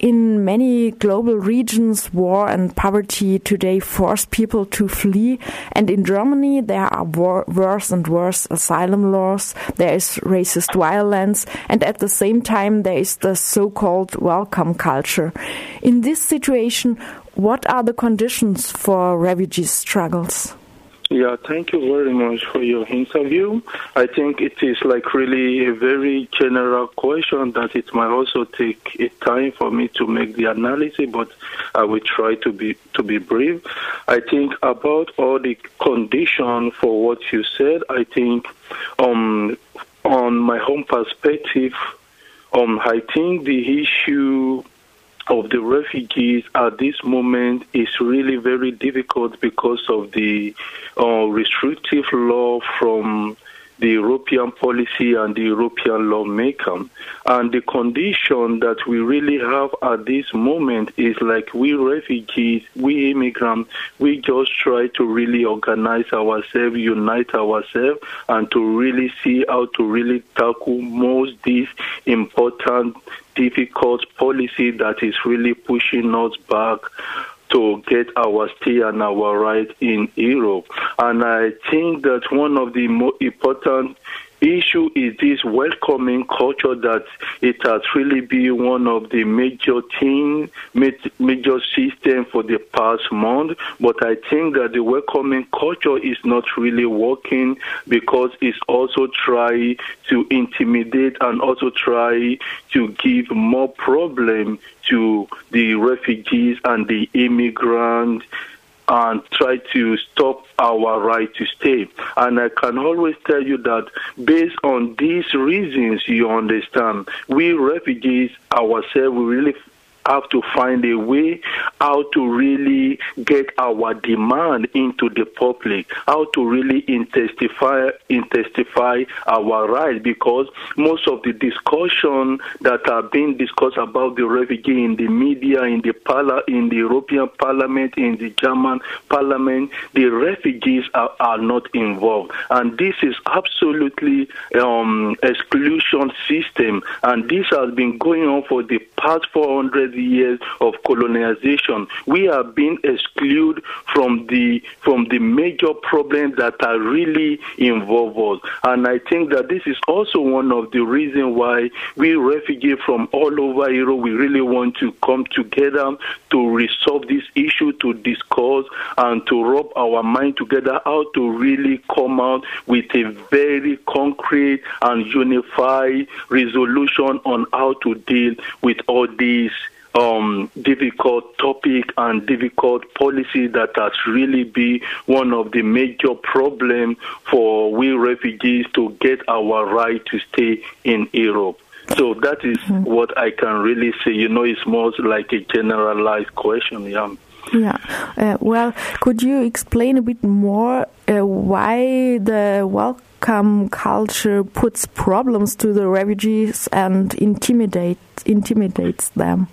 in many global regions, war and poverty today force people to flee. And in Germany, there are war, worse and worse asylum laws. There is racist violence. And at the same time, there is the so-called welcome culture. In this situation, what are the conditions for refugee struggles? Yeah, thank you very much for your interview. I think it is like really a very general question that it might also take a time for me to make the analysis, but I will try to be to be brief. I think about all the condition for what you said. I think um, on my own perspective, um, I think the issue of the refugees at this moment is really very difficult because of the uh, restrictive law from the European policy and the European lawmaker. And the condition that we really have at this moment is like we refugees, we immigrants, we just try to really organize ourselves, unite ourselves, and to really see how to really tackle most these important, difficult policy that is really pushing us back to get our stay and our right in Europe. And I think that one of the more important issue is this welcoming culture that it has really been one of the major thing, major system for the past month. But I think that the welcoming culture is not really working because it's also try to intimidate and also try to give more problem to the refugees and the immigrants and try to stop our right to stay. And I can always tell you that based on these reasons, you understand, we refugees ourselves, we really have to find a way how to really get our demand into the public, how to really intensify intensify our right because most of the discussion that are being discussed about the refugee in the media, in the parla- in the European Parliament, in the German Parliament, the refugees are, are not involved, and this is absolutely um, exclusion system, and this has been going on for the past 400 years of colonization. We are being excluded from the from the major problems that are really involved us. And I think that this is also one of the reasons why we refugees from all over Europe we really want to come together to resolve this issue, to discuss and to rub our mind together how to really come out with a very concrete and unified resolution on how to deal with all these um, difficult topic and difficult policy that has really been one of the major problems for we refugees to get our right to stay in Europe. So that is mm-hmm. what I can really say. You know, it's more like a generalized question. Yeah. Yeah. Uh, well, could you explain a bit more uh, why the welcome culture puts problems to the refugees and intimidate intimidates them?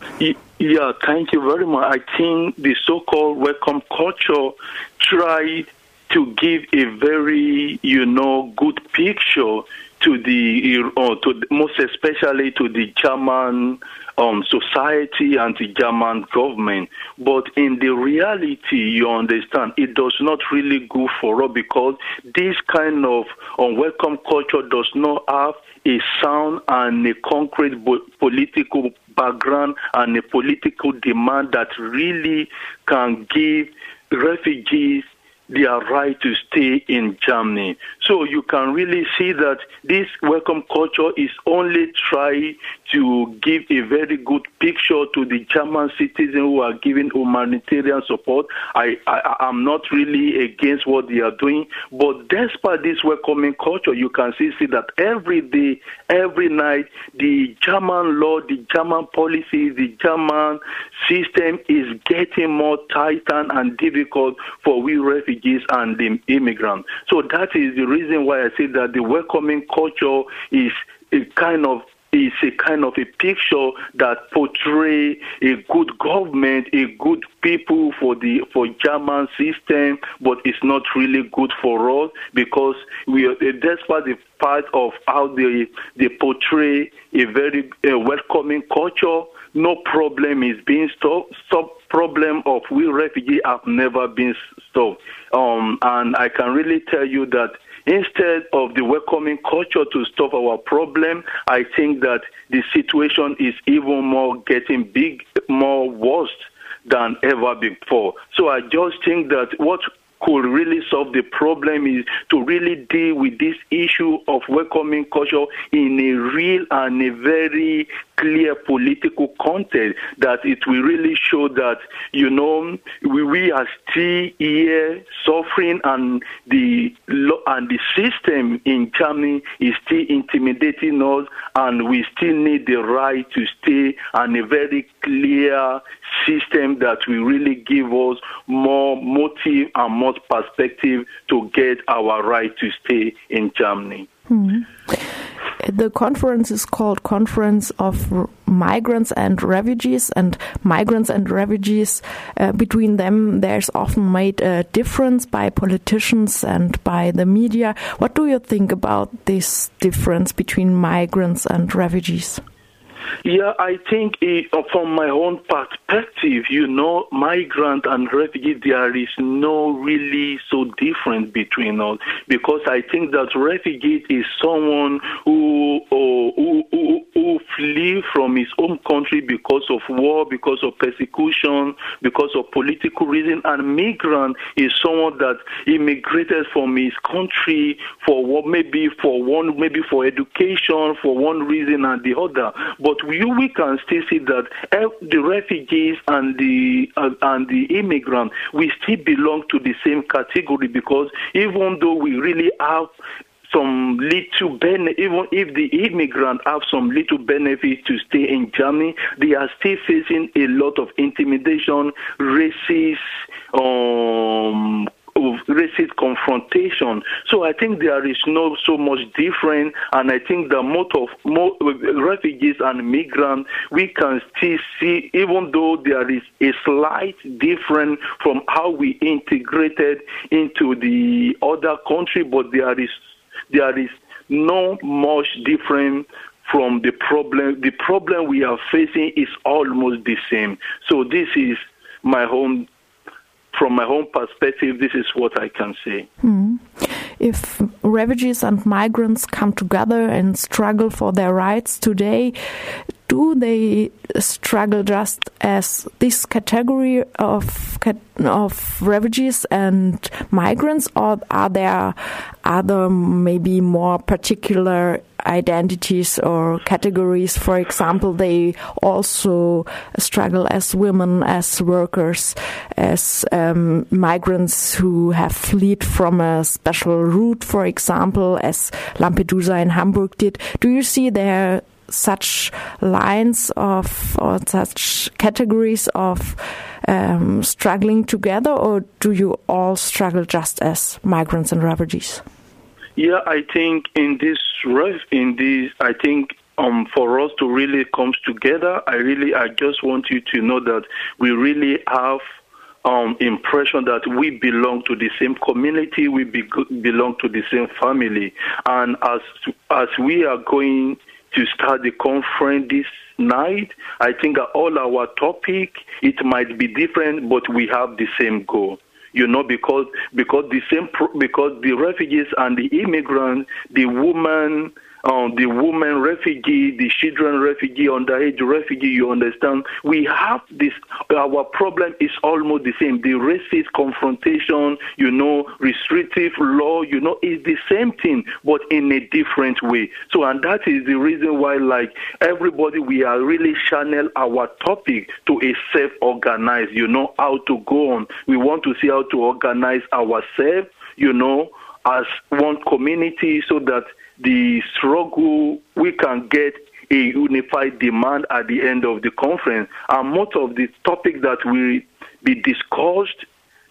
Yeah, thank you very much. I think the so-called welcome culture try to give a very, you know, good picture to the, uh, to most especially to the German um, society and the German government. But in the reality, you understand, it does not really go for us because this kind of unwelcome culture does not have a sound and a concrete political background and a political demand that really can give refugees their right to stay in Germany. So you can really see that this welcome culture is only trying to give a very good picture to the German citizens who are giving humanitarian support. I, I am not really against what they are doing, but despite this welcoming culture, you can see, see that every day, every night, the German law, the German policy, the German system is getting more tightened and difficult for we refugees and the immigrants. So that is the reason why I say that the welcoming culture is a kind of is a kind of a picture that portray a good government, a good people for the for German system, but it's not really good for us because we are despite the part of how they they portray a very uh, welcoming culture no problem is being solved. Stop problem of we refugees have never been solved. Um, and I can really tell you that instead of the welcoming culture to stop our problem, I think that the situation is even more getting big, more worse than ever before. So I just think that what could really solve the problem is to really deal with this issue of welcoming culture in a real and a very clear political context that it will really show that you know we, we are still here suffering and the and the system in Germany is still intimidating us and we still need the right to stay and a very clear system that will really give us more motive and more perspective to get our right to stay in Germany. Hmm. The conference is called Conference of Migrants and Refugees, and migrants and refugees, uh, between them, there's often made a difference by politicians and by the media. What do you think about this difference between migrants and refugees? Yeah, I think it, uh, from my own perspective, you know, migrant and refugee, there is no really so different between us because I think that refugee is someone who, uh, who, who, who flee from his home country because of war, because of persecution, because of political reason, and migrant is someone that immigrated from his country for what maybe for one, maybe for education, for one reason and the other. But but we, we can still see that the refugees and the uh, and the immigrants we still belong to the same category because even though we really have some little benefit, even if the immigrant have some little benefit to stay in Germany, they are still facing a lot of intimidation, racist, um, racist confrontation. So I think there is no so much different, and I think the most of more refugees and migrants we can still see, even though there is a slight difference from how we integrated into the other country, but there is there is no much different from the problem. The problem we are facing is almost the same. So this is my home from my own perspective, this is what I can say. Mm. If refugees and migrants come together and struggle for their rights today, do they struggle just as this category of of refugees and migrants, or are there other maybe more particular identities or categories? For example, they also struggle as women, as workers, as um, migrants who have fled from a special route, for example, as Lampedusa in Hamburg did. Do you see there such lines of or such categories of um, struggling together, or do you all struggle just as migrants and refugees? Yeah, I think in this in this, I think um, for us to really come together, I really, I just want you to know that we really have um, impression that we belong to the same community, we be, belong to the same family, and as as we are going to start the conference this night. I think all our topic it might be different, but we have the same goal. You know, because because the same because the refugees and the immigrants, the woman um, the woman refugee, the children refugee, underage refugee, you understand? We have this, our problem is almost the same. The racist confrontation, you know, restrictive law, you know, is the same thing, but in a different way. So, and that is the reason why, like, everybody, we are really channel our topic to a self-organized, you know, how to go on. We want to see how to organize ourselves, you know, as one community so that the struggle, we can get a unified demand at the end of the conference. And most of the topic that will be discussed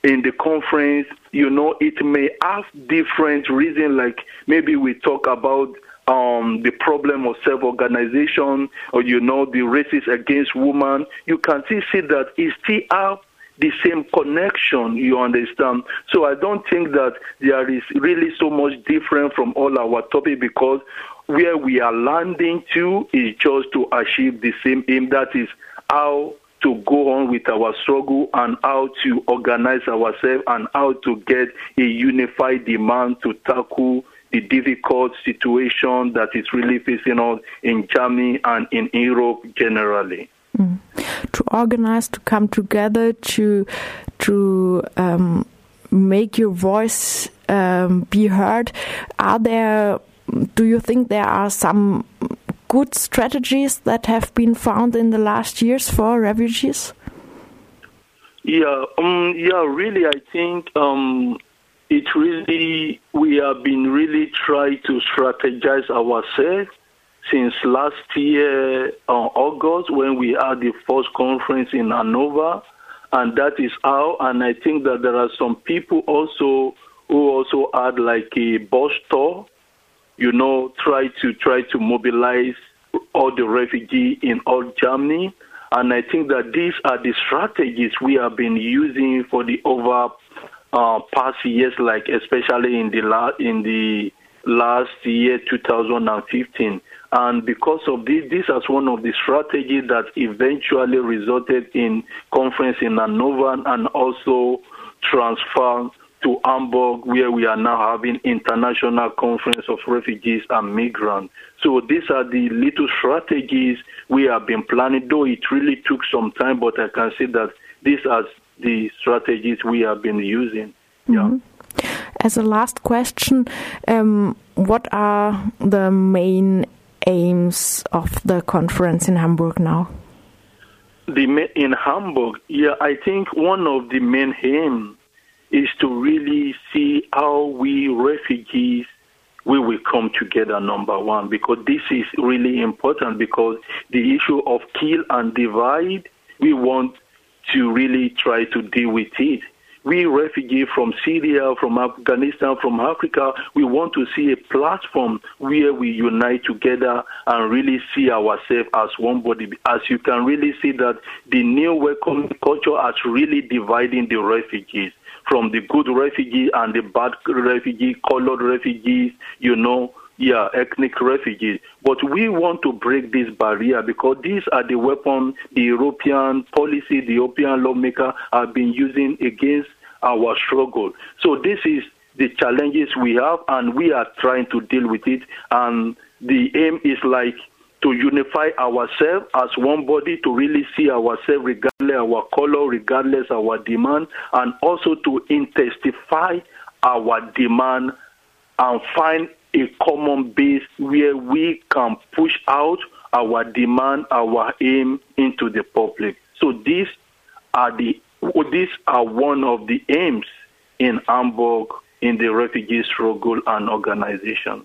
in the conference, you know, it may have different reasons, like maybe we talk about um, the problem of self-organization, or you know, the races against women. You can still see that it still have the same connection, you understand? So I don't think that there is really so much different from all our topic because where we are landing to is just to achieve the same aim that is how to go on with our struggle and how to organize ourselves and how to get a unified demand to tackle the difficult situation that is really facing us in Germany and in Europe generally. Mm. To organize, to come together, to to um, make your voice um, be heard. Are there? Do you think there are some good strategies that have been found in the last years for refugees? Yeah, um, yeah, really, I think um, it really we have been really trying to strategize ourselves since last year on August when we had the first conference in Hanover, and that is how. And I think that there are some people also who also had like a bus tour, you know, try to try to mobilize all the refugees in all Germany. And I think that these are the strategies we have been using for the over uh, past years, like especially in the la- in the last year, 2015. And because of this, this is one of the strategies that eventually resulted in conference in Hanover and also transfer to Hamburg, where we are now having international conference of refugees and migrants. So these are the little strategies we have been planning, though it really took some time, but I can say that these are the strategies we have been using. Yeah. Mm-hmm. As a last question, um, what are the main aims of the conference in Hamburg now? The in Hamburg, yeah, I think one of the main aims is to really see how we refugees we will come together number one because this is really important because the issue of kill and divide we want to really try to deal with it we refugees from Syria, from Afghanistan, from Africa, we want to see a platform where we unite together and really see ourselves as one body. As you can really see that the new welcome culture is really dividing the refugees from the good refugee and the bad refugee, colored refugees, you know, yeah, ethnic refugees. But we want to break this barrier because these are the weapons the European policy, the European lawmaker have been using against our struggle. So this is the challenges we have, and we are trying to deal with it. And the aim is like to unify ourselves as one body, to really see ourselves regardless our color, regardless our demand, and also to intensify our demand and find a common base where we can push out our demand, our aim into the public. So these are the these are one of the aims in Hamburg in the refugee struggle and organization.